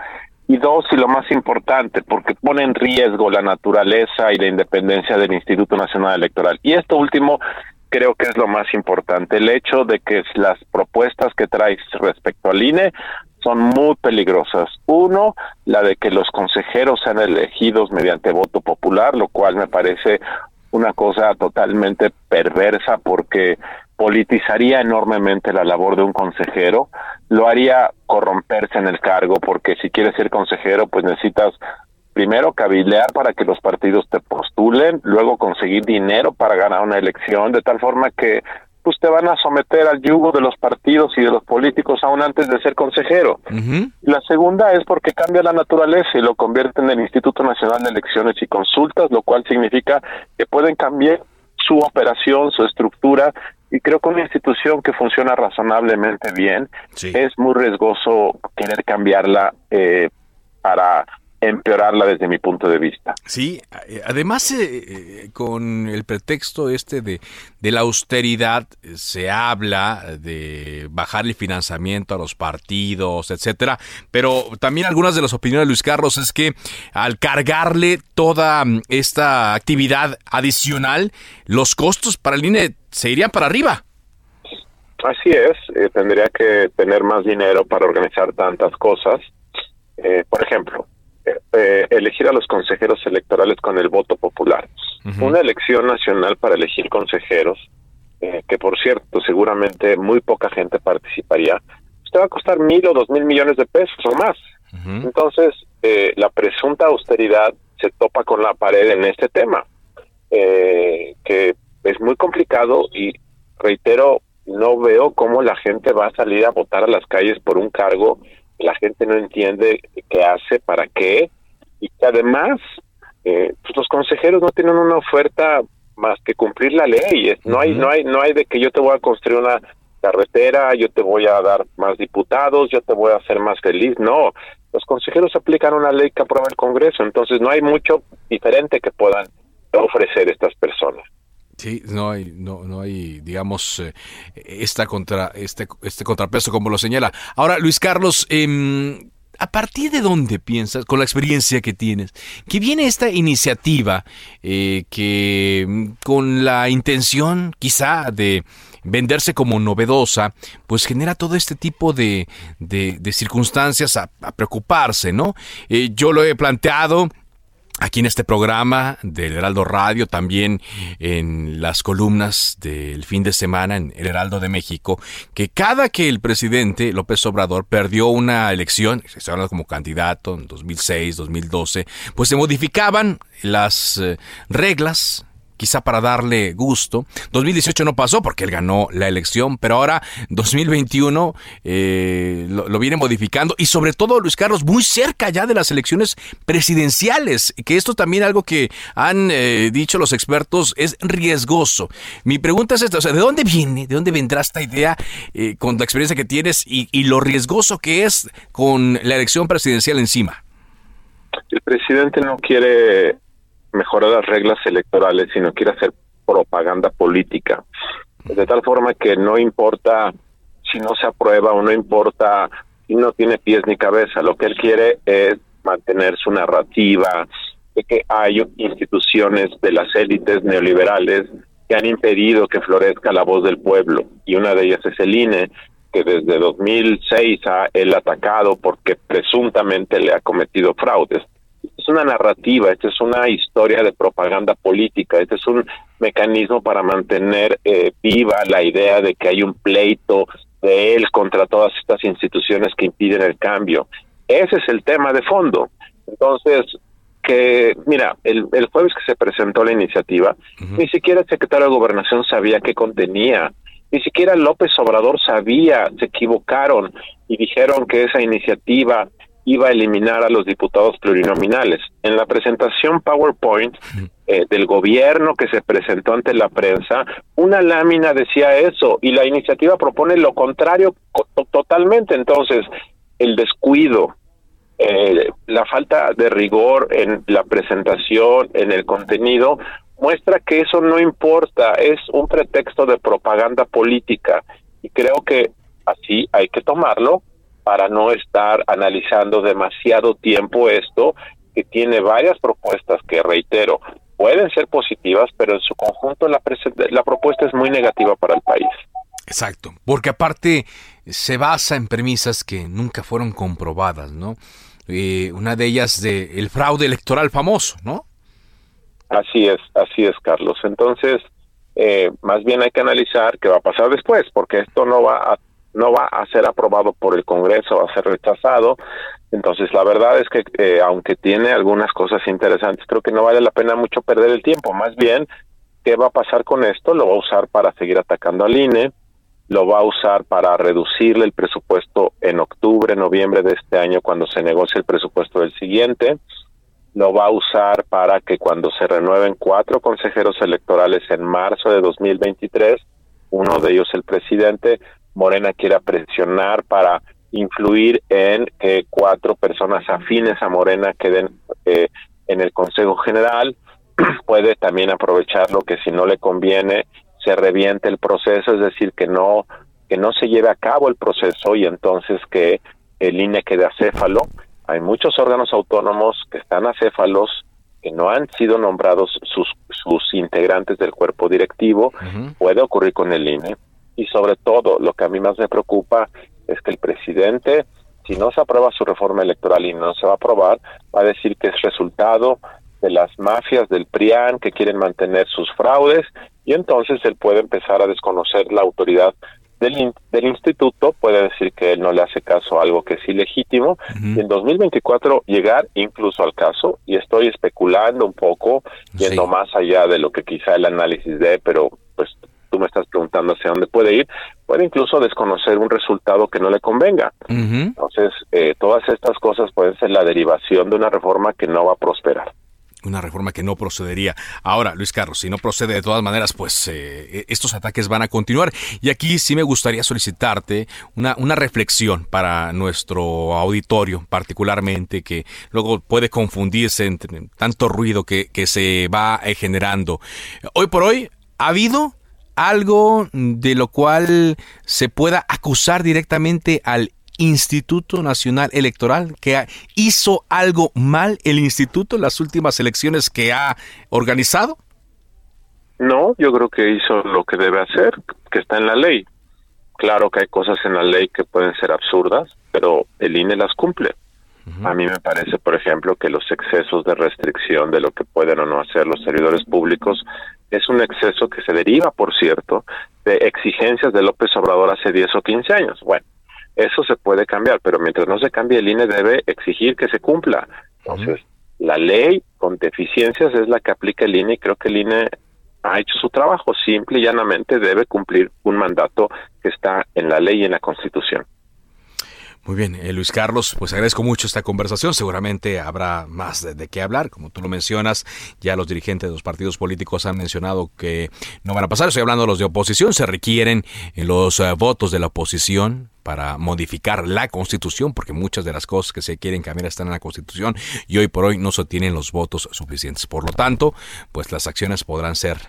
Speaker 15: Y dos, y lo más importante, porque pone en riesgo la naturaleza y la independencia del Instituto Nacional Electoral. Y esto último creo que es lo más importante, el hecho de que las propuestas que traes respecto al INE son muy peligrosas. Uno, la de que los consejeros sean elegidos mediante voto popular, lo cual me parece una cosa totalmente perversa porque politizaría enormemente la labor de un consejero, lo haría corromperse en el cargo porque si quieres ser consejero pues necesitas primero cabildear para que los partidos te postulen, luego conseguir dinero para ganar una elección, de tal forma que pues te van a someter al yugo de los partidos y de los políticos aún antes de ser consejero. La segunda es porque cambia la naturaleza y lo convierte en el Instituto Nacional de Elecciones y Consultas, lo cual significa que pueden cambiar su operación, su estructura, y creo que una institución que funciona razonablemente bien es muy riesgoso querer cambiarla eh, para empeorarla desde mi punto de vista.
Speaker 1: Sí, eh, además eh, eh, con el pretexto este de, de la austeridad se habla de bajar el financiamiento a los partidos, etcétera, pero también algunas de las opiniones de Luis Carlos es que al cargarle toda mm, esta actividad adicional, los costos para el INE se irían para arriba.
Speaker 15: Así es, tendría que tener más dinero para organizar tantas cosas. por ejemplo, eh, elegir a los consejeros electorales con el voto popular. Una elección nacional para elegir consejeros, eh, que por cierto seguramente muy poca gente participaría, usted va a costar mil o dos mil millones de pesos o más. Entonces, eh, la presunta austeridad se topa con la pared en este tema, que es muy complicado y reitero, no veo cómo la gente va a salir a votar a las calles por un cargo la gente no entiende qué hace, para qué, y que además eh, pues los consejeros no tienen una oferta más que cumplir la ley. No hay, no hay, no hay de que yo te voy a construir una carretera, yo te voy a dar más diputados, yo te voy a hacer más feliz. No, los consejeros aplican una ley que aprueba el Congreso, entonces no hay mucho diferente que puedan ofrecer estas personas.
Speaker 1: Sí, no hay, no, no hay, digamos, eh, esta contra, este, este contrapeso como lo señala. Ahora, Luis Carlos, eh, ¿a partir de dónde piensas, con la experiencia que tienes, que viene esta iniciativa eh, que mm, con la intención quizá de venderse como novedosa, pues genera todo este tipo de, de, circunstancias a, a, preocuparse, ¿no? Eh, yo lo he planteado, aquí en este programa del Heraldo Radio, también en las columnas del fin de semana en el Heraldo de México, que cada que el presidente López Obrador perdió una elección, se hablando como candidato en 2006, 2012, pues se modificaban las eh, reglas quizá para darle gusto. 2018 no pasó porque él ganó la elección, pero ahora 2021 eh, lo, viene modificando y sobre todo Luis Carlos muy cerca ya de las elecciones presidenciales, que esto también algo que han eh, dicho los expertos es riesgoso. Mi pregunta es esta, o sea, ¿de dónde viene, de dónde vendrá esta idea eh, con la experiencia que tienes y, y lo riesgoso que es con la elección presidencial encima?
Speaker 15: El presidente no quiere mejorar las reglas electorales, sino quiere hacer propaganda política. De tal forma que no importa si no se aprueba o no importa si no tiene pies ni cabeza, lo que él quiere es mantener su narrativa de que hay instituciones de las élites neoliberales que han impedido que florezca la voz del pueblo. Y una de ellas es el INE que desde 2006 ha él atacado porque presuntamente le ha cometido fraudes es una narrativa, esta es una historia de propaganda política, este es un mecanismo para mantener eh, viva la idea de que hay un pleito de él contra todas estas instituciones que impiden el cambio. Ese es el tema de fondo. Entonces, que, mira, el, el jueves que se presentó la iniciativa, ni siquiera el secretario de Gobernación sabía qué contenía, ni siquiera López Obrador sabía, se equivocaron y dijeron que esa iniciativa iba a eliminar a los diputados plurinominales. En la presentación PowerPoint eh, del gobierno que se presentó ante la prensa, una lámina decía eso y la iniciativa propone lo contrario totalmente. Entonces, el descuido, eh, la falta de rigor en la presentación, en el contenido, muestra que eso no importa, es un pretexto de propaganda política y creo que así hay que tomarlo para no estar analizando demasiado tiempo esto, que tiene varias propuestas que, reitero, pueden ser positivas, pero en su conjunto la, la propuesta es muy negativa para el país.
Speaker 1: Exacto, porque aparte se basa en premisas que nunca fueron comprobadas, ¿no? Eh, una de ellas de el fraude electoral famoso, ¿no?
Speaker 15: Así es, así es, Carlos. Entonces, eh, más bien hay que analizar qué va a pasar después, porque esto no va a no va a ser aprobado por el Congreso, va a ser rechazado. Entonces, la verdad es que eh, aunque tiene algunas cosas interesantes, creo que no vale la pena mucho perder el tiempo. Más bien, ¿qué va a pasar con esto? Lo va a usar para seguir atacando al INE, lo va a usar para reducirle el presupuesto en octubre, noviembre de este año, cuando se negocie el presupuesto del siguiente. Lo va a usar para que cuando se renueven cuatro consejeros electorales en marzo de 2023, uno de ellos el presidente, Morena quiera presionar para influir en que cuatro personas afines a Morena queden eh, en el Consejo General. Puede también aprovecharlo que si no le conviene se reviente el proceso, es decir, que no que no se lleve a cabo el proceso y entonces que el INE quede acéfalo. Hay muchos órganos autónomos que están acéfalos, que no han sido nombrados sus, sus integrantes del cuerpo directivo. Puede ocurrir con el INE y sobre todo lo que a mí más me preocupa es que el presidente, si no se aprueba su reforma electoral y no se va a aprobar, va a decir que es resultado de las mafias del PRIAN que quieren mantener sus fraudes y entonces él puede empezar a desconocer la autoridad del, del instituto, puede decir que él no le hace caso a algo que es ilegítimo y en 2024 llegar incluso al caso y estoy especulando un poco, yendo más allá de lo que quizá el análisis de, pero pues tú me estás preguntando hacia dónde puede ir, puede incluso desconocer un resultado que no le convenga. Entonces, eh, todas estas cosas pueden ser la derivación de una reforma que no va a prosperar
Speaker 1: una reforma que no procedería. Ahora, Luis Carlos, si no procede de todas maneras, pues eh, estos ataques van a continuar. Y aquí sí me gustaría solicitarte una, una reflexión para nuestro auditorio, particularmente, que luego puede confundirse entre tanto ruido que, que se va eh, generando. Hoy por hoy, ¿ha habido algo de lo cual se pueda acusar directamente al Instituto Nacional Electoral, que hizo algo mal el instituto en las últimas elecciones que ha organizado?
Speaker 15: No, yo creo que hizo lo que debe hacer, que está en la ley. Claro que hay cosas en la ley que pueden ser absurdas, pero el INE las cumple. A mí me parece, por ejemplo, que los excesos de restricción de lo que pueden o no hacer los servidores públicos es un exceso que se deriva, por cierto, de exigencias de López Obrador hace 10 o 15 años. Bueno, eso se puede cambiar, pero mientras no se cambie, el INE debe exigir que se cumpla. Entonces, la ley con deficiencias es la que aplica el INE y creo que el INE ha hecho su trabajo, simple y llanamente debe cumplir un mandato que está en la ley y en la Constitución.
Speaker 16: Muy bien, eh, Luis Carlos, pues agradezco mucho esta conversación. Seguramente habrá más de, qué hablar. Como tú lo mencionas, ya los dirigentes de los partidos políticos han mencionado que no van a pasar. Estoy hablando de los de oposición. Se requieren eh, los eh, votos de la oposición para modificar la constitución, porque muchas de las cosas que se quieren cambiar están en la constitución y hoy por hoy no se tienen los votos suficientes. Por lo tanto, pues las acciones podrán ser,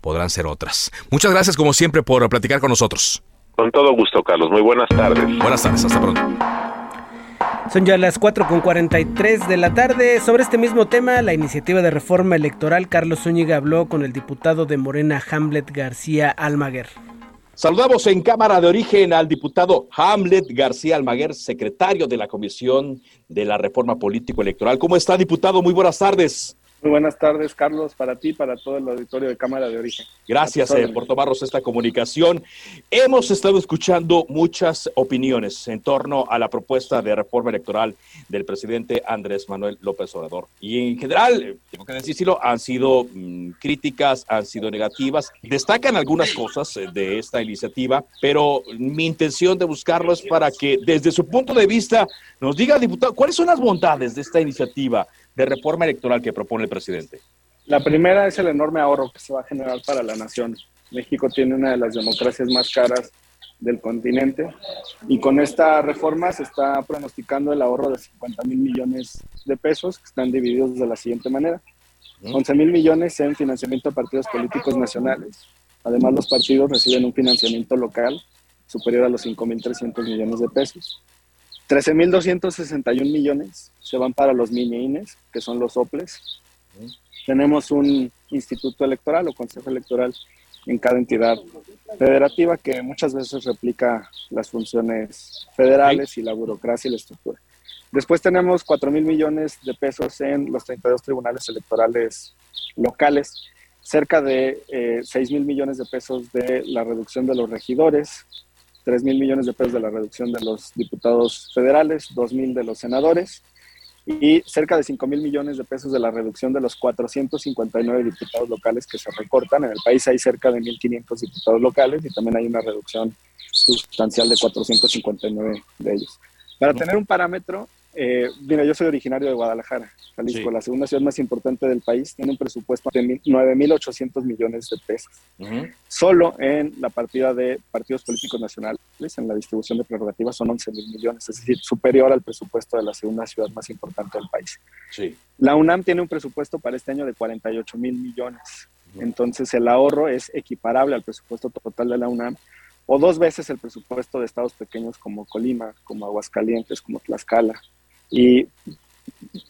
Speaker 16: podrán ser otras. Muchas gracias como siempre por platicar con nosotros.
Speaker 15: Con todo gusto, Carlos. Muy buenas tardes.
Speaker 16: Buenas tardes, hasta pronto.
Speaker 6: Son ya las 4.43 de la tarde. Sobre este mismo tema, la iniciativa de reforma electoral, Carlos Zúñiga habló con el diputado de Morena, Hamlet García Almaguer.
Speaker 1: Saludamos en Cámara de Origen al diputado Hamlet García Almaguer, secretario de la Comisión de la Reforma Político Electoral. ¿Cómo está, diputado? Muy buenas tardes.
Speaker 17: Muy buenas tardes, Carlos, para ti, para todo el auditorio de Cámara de Origen.
Speaker 1: Gracias eh, por tomarnos esta comunicación. Hemos estado escuchando muchas opiniones en torno a la propuesta de reforma electoral del presidente Andrés Manuel López Obrador. Y en general, eh, tengo que decirlo, han sido mm, críticas, han sido negativas. Destacan algunas cosas eh, de esta iniciativa, pero mi intención de buscarlo es para que desde su punto de vista nos diga, diputado, cuáles son las bondades de esta iniciativa de reforma electoral que propone el presidente?
Speaker 17: La primera es el enorme ahorro que se va a generar para la nación. México tiene una de las democracias más caras del continente y con esta reforma se está pronosticando el ahorro de 50 mil millones de pesos que están divididos de la siguiente manera. 11 mil millones en financiamiento de partidos políticos nacionales. Además, los partidos reciben un financiamiento local superior a los 5.300 millones de pesos. 13.261 millones se van para los mini-INES, que son los OPLES. Tenemos un instituto electoral o consejo electoral en cada entidad federativa que muchas veces replica las funciones federales y la burocracia y la estructura. Después tenemos 4 mil millones de pesos en los 32 tribunales electorales locales, cerca de eh, 6 mil millones de pesos de la reducción de los regidores, 3 mil millones de pesos de la reducción de los diputados federales, 2 mil de los senadores y cerca de 5 mil millones de pesos de la reducción de los 459 diputados locales que se recortan. En el país hay cerca de 1.500 diputados locales y también hay una reducción sustancial de 459 de ellos. Para tener un parámetro, eh, mira, yo soy originario de Guadalajara, Jalisco, la segunda ciudad más importante del país, tiene un presupuesto de 9.800 millones de pesos. Solo en la partida de partidos políticos nacionales, en la distribución de prerrogativas, son 11.000 millones, es decir, superior al presupuesto de la segunda ciudad más importante del país. La UNAM tiene un presupuesto para este año de 48 mil millones. Entonces, el ahorro es equiparable al presupuesto total de la UNAM o dos veces el presupuesto de estados pequeños como Colima, como Aguascalientes, como Tlaxcala, y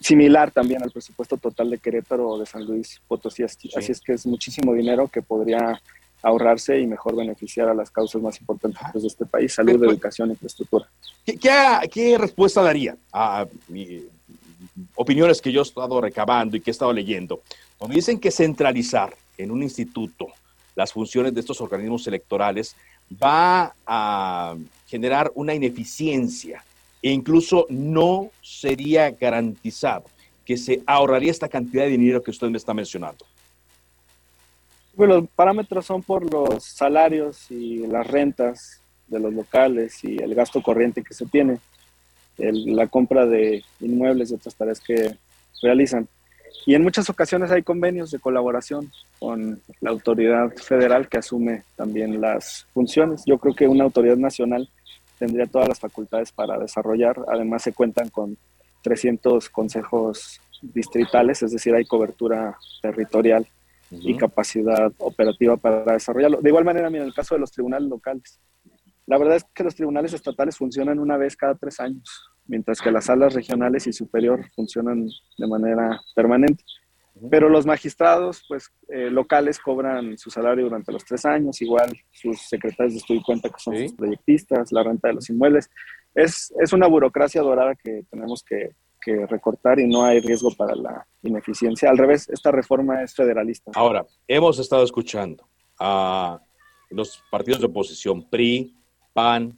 Speaker 17: similar también al presupuesto total de Querétaro o de San Luis Potosí. Así es que es muchísimo dinero que podría ahorrarse y mejor beneficiar a las causas más importantes de este país, salud, pues, educación, infraestructura.
Speaker 1: ¿Qué, qué, respuesta daría a opiniones que yo he estado recabando y que he estado leyendo? Donde dicen que centralizar en un instituto las funciones de estos organismos electorales va a generar una ineficiencia e incluso no sería garantizado que se ahorraría esta cantidad de dinero que usted me está mencionando.
Speaker 17: Bueno, los parámetros son por los salarios y las rentas de los locales y el gasto corriente que se tiene, la compra de inmuebles y otras tareas que realizan. Y en muchas ocasiones hay convenios de colaboración con la autoridad federal que asume también las funciones. Yo creo que una autoridad nacional tendría todas las facultades para desarrollar. Además, se cuentan con 300 consejos distritales, es decir, hay cobertura territorial y capacidad operativa para desarrollarlo. De igual manera, mira, en el caso de los tribunales locales, la verdad es que los tribunales estatales funcionan una vez cada tres años, mientras que las salas regionales y superior funcionan de manera permanente. Pero los magistrados pues, eh, locales cobran su salario durante los tres años, igual sus secretarios de estudio y cuenta que son sus proyectistas, la renta de los inmuebles. Es, es una burocracia dorada que tenemos que, que, recortar y no hay riesgo para la ineficiencia. Al revés, esta reforma es federalista.
Speaker 1: Ahora, hemos estado escuchando a los partidos de oposición, PRI, PAN,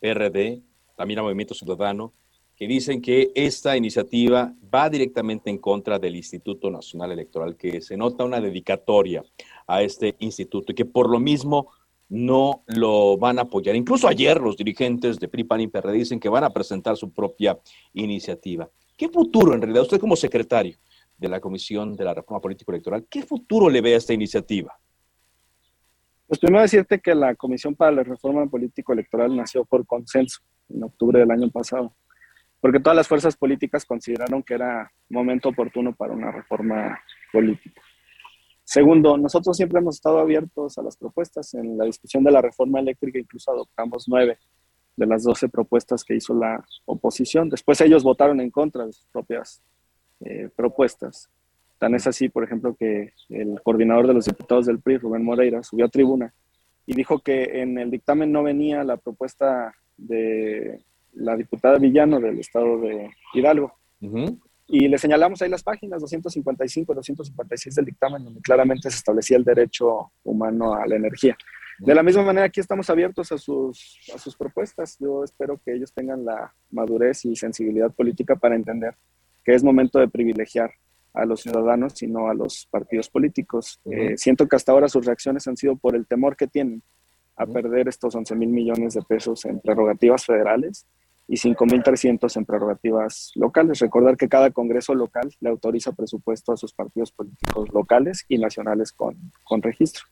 Speaker 1: PRD, también a Movimiento Ciudadano, que dicen que esta iniciativa va directamente en contra del Instituto Nacional Electoral, que se nota una dedicatoria a este instituto y que por lo mismo no lo van a apoyar. Incluso ayer los dirigentes de PRI, y PRD dicen que van a presentar su propia iniciativa. ¿Qué futuro en realidad, usted como secretario de la Comisión de la Reforma Político Electoral, qué futuro le ve a esta iniciativa?
Speaker 17: Pues primero decirte que la Comisión para la Reforma Político Electoral nació por consenso en octubre del año pasado, porque todas las fuerzas políticas consideraron que era momento oportuno para una reforma política. Segundo, nosotros siempre hemos estado abiertos a las propuestas. En la discusión de la reforma eléctrica incluso adoptamos nueve de las doce propuestas que hizo la oposición. Después ellos votaron en contra de sus propias eh, propuestas. Tan es así, por ejemplo, que el coordinador de los diputados del PRI, Rubén Moreira, subió a tribuna y dijo que en el dictamen no venía la propuesta de la diputada Villano del estado de Hidalgo. Y le señalamos ahí las páginas 255 y 256 del dictamen, donde claramente se establecía el derecho humano a la energía. De la misma manera, aquí estamos abiertos a sus, a sus propuestas. Yo espero que ellos tengan la madurez y sensibilidad política para entender que es momento de privilegiar a los ciudadanos y no a los partidos políticos. Eh, siento que hasta ahora sus reacciones han sido por el temor que tienen a perder estos 11 mil millones de pesos en prerrogativas federales y 5.300 en prerrogativas locales. Recordar que cada Congreso local le autoriza presupuesto a sus partidos políticos locales y nacionales con, con registro.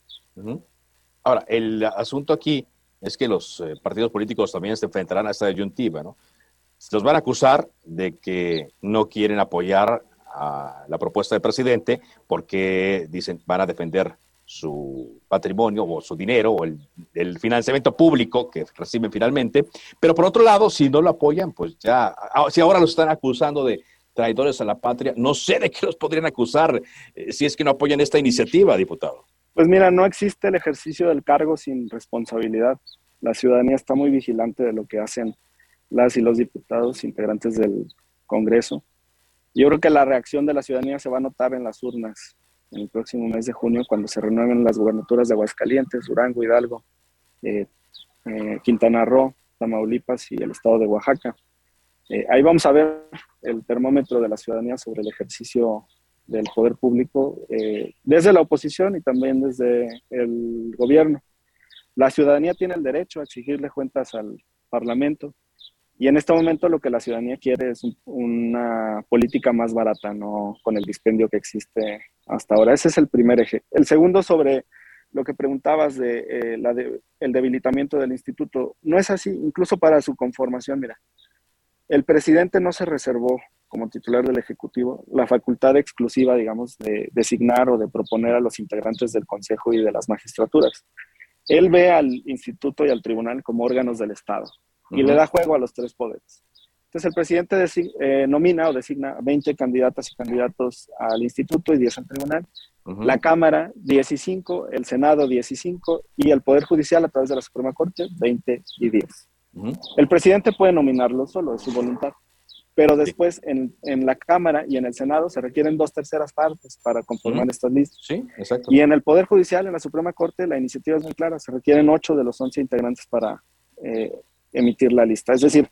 Speaker 1: Ahora, el asunto aquí es que los eh, partidos políticos también se enfrentarán a esta disyuntiva, ¿no? Los van a acusar de que no quieren apoyar a la propuesta del presidente porque dicen van a defender su patrimonio o su dinero o el, financiamiento público que reciben finalmente, pero por otro lado, si no lo apoyan, pues ya, ah, si ahora los están acusando de traidores a la patria, no sé de qué los podrían acusar eh, si es que no apoyan esta iniciativa, diputado.
Speaker 17: Pues mira, no existe el ejercicio del cargo sin responsabilidad. La ciudadanía está muy vigilante de lo que hacen las y los diputados integrantes del Congreso. Yo creo que la reacción de la ciudadanía se va a notar en las urnas en el próximo mes de junio, cuando se renueven las gubernaturas de Aguascalientes, Durango, Hidalgo, eh, eh, Quintana Roo, Tamaulipas y el estado de Oaxaca. Eh, ahí vamos a ver el termómetro de la ciudadanía sobre el ejercicio del poder público desde la oposición y también desde el gobierno. La ciudadanía tiene el derecho a exigirle cuentas al Parlamento y en este momento lo que la ciudadanía quiere es una política más barata, no con el dispendio que existe hasta ahora. Ese es el primer eje. El segundo sobre lo que preguntabas de, eh, la el debilitamiento del instituto, no es así, incluso para su conformación, mira, el presidente no se reservó como titular del Ejecutivo la facultad exclusiva, digamos, de designar o de proponer a los integrantes del Consejo y de las magistraturas. Él ve al instituto y al tribunal como órganos del Estado y le da juego a los tres poderes. Entonces el presidente eh, nomina o designa 20 candidatas y candidatos al instituto y 10 al tribunal. La Cámara 15, el Senado 15 y el Poder Judicial a través de la Suprema Corte 20 y 10. El presidente puede nominarlo solo, de su voluntad. Pero después en, en, la Cámara y en el Senado se requieren dos terceras partes para conformar estas listas.
Speaker 1: Sí, exacto.
Speaker 17: Y en el Poder Judicial, en la Suprema Corte, la iniciativa es muy clara. Se requieren ocho de los 11 integrantes para eh, emitir la lista. Es decir,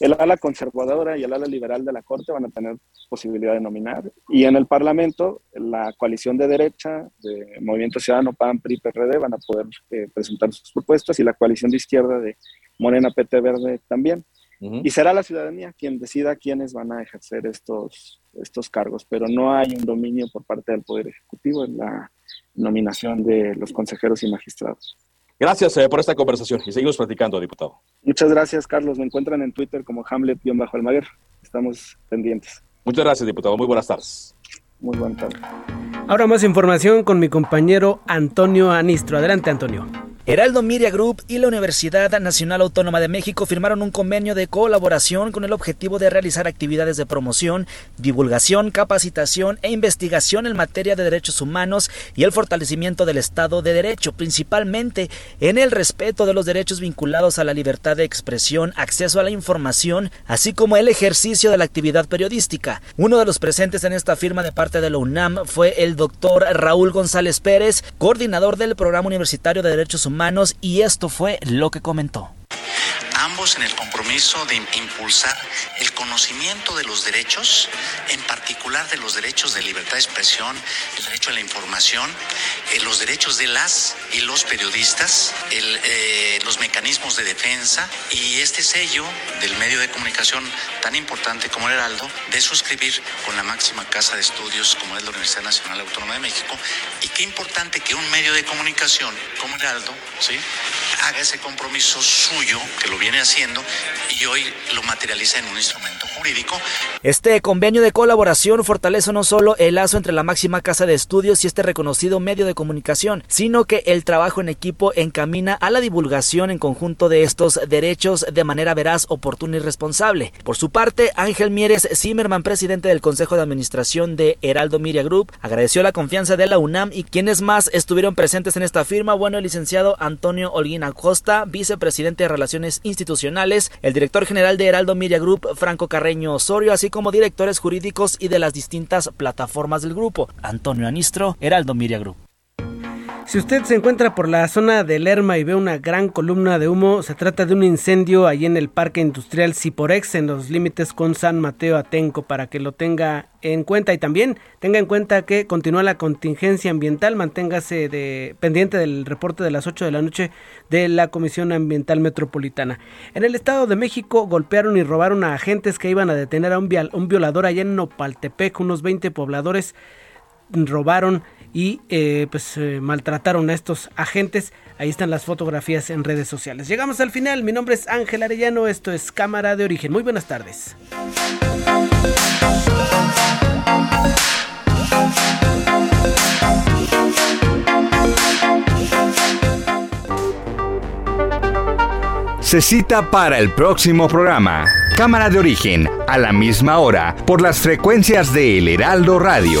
Speaker 17: el ala conservadora y el ala liberal de la Corte van a tener posibilidad de nominar. Y en el Parlamento, la coalición de derecha, de Movimiento Ciudadano, PAN, PRI, PRD, van a poder eh, presentar sus propuestas y la coalición de izquierda de Morena, PT, Verde también. Y será la ciudadanía quien decida quiénes van a ejercer estos, estos cargos, pero no hay un dominio por parte del Poder Ejecutivo en la nominación de los consejeros y magistrados.
Speaker 1: Gracias eh, por esta conversación y seguimos platicando, diputado.
Speaker 17: Muchas gracias, Carlos. Me encuentran en Twitter como Hamlet-Almaguer. Estamos pendientes.
Speaker 1: Muchas gracias, diputado. Muy buenas tardes.
Speaker 17: Muy buenas tardes.
Speaker 6: Ahora más información con mi compañero Antonio Anistro. Adelante, Antonio.
Speaker 18: Heraldo Media Group y la Universidad Nacional Autónoma de México firmaron un convenio de colaboración con el objetivo de realizar actividades de promoción, divulgación, capacitación e investigación en materia de derechos humanos y el fortalecimiento del Estado de Derecho, principalmente en el respeto de los derechos vinculados a la libertad de expresión, acceso a la información, así como el ejercicio de la actividad periodística. Uno de los presentes en esta firma de parte de la UNAM fue el doctor Raúl González Pérez, coordinador del Programa Universitario de Derechos Humanos y esto fue lo que comentó.
Speaker 19: Ambos en el compromiso de impulsar el conocimiento de los derechos, en particular de los derechos de libertad de expresión, el derecho a la información, eh, los derechos de las y los periodistas, eh, los mecanismos de defensa y este sello del medio de comunicación tan importante como el Heraldo, de suscribir con la máxima casa de estudios como es la Universidad Nacional Autónoma de México. Y qué importante que un medio de comunicación como Heraldo ¿sí? haga ese compromiso suyo, que lo viene haciendo, y hoy lo materializa en un instrumento jurídico.
Speaker 18: Este convenio de colaboración fortalece no solo el lazo entre la máxima casa de estudios y este reconocido medio de comunicación, sino que el trabajo en equipo encamina a la divulgación en conjunto de estos derechos de manera veraz, oportuna y responsable. Por su parte, Ángel Mieres Zimmerman, presidente del Consejo de Administración de Heraldo Media Group, agradeció la confianza de la UNAM y quienes más estuvieron presentes en esta firma, bueno, el licenciado Antonio Holguín Acosta, vicepresidente de Relaciones Institucionales, el director general de Heraldo Media Group, Franco Carreño Osorio, así como directores jurídicos y de las distintas plataformas del grupo. Antonio Anistro, Heraldo Media Group.
Speaker 6: Si usted se encuentra por la zona de Lerma y ve una gran columna de humo, se trata de un incendio ahí en el Parque Industrial Ciporex, en los límites con San Mateo Atenco, para que lo tenga en cuenta. Y también tenga en cuenta que continúa la contingencia ambiental, manténgase de, pendiente del reporte de las 8 de la noche de la Comisión Ambiental Metropolitana. En el Estado de México golpearon y robaron a agentes que iban a detener a un, un violador allá en Nopaltepec, unos 20 pobladores robaron y eh, pues eh, maltrataron a estos agentes. Ahí están las fotografías en redes sociales. Llegamos al final. Mi nombre es Ángel Arellano. Esto es Cámara de Origen. Muy buenas tardes.
Speaker 12: Se cita para el próximo programa. Cámara de Origen, a la misma hora, por las frecuencias de El Heraldo Radio.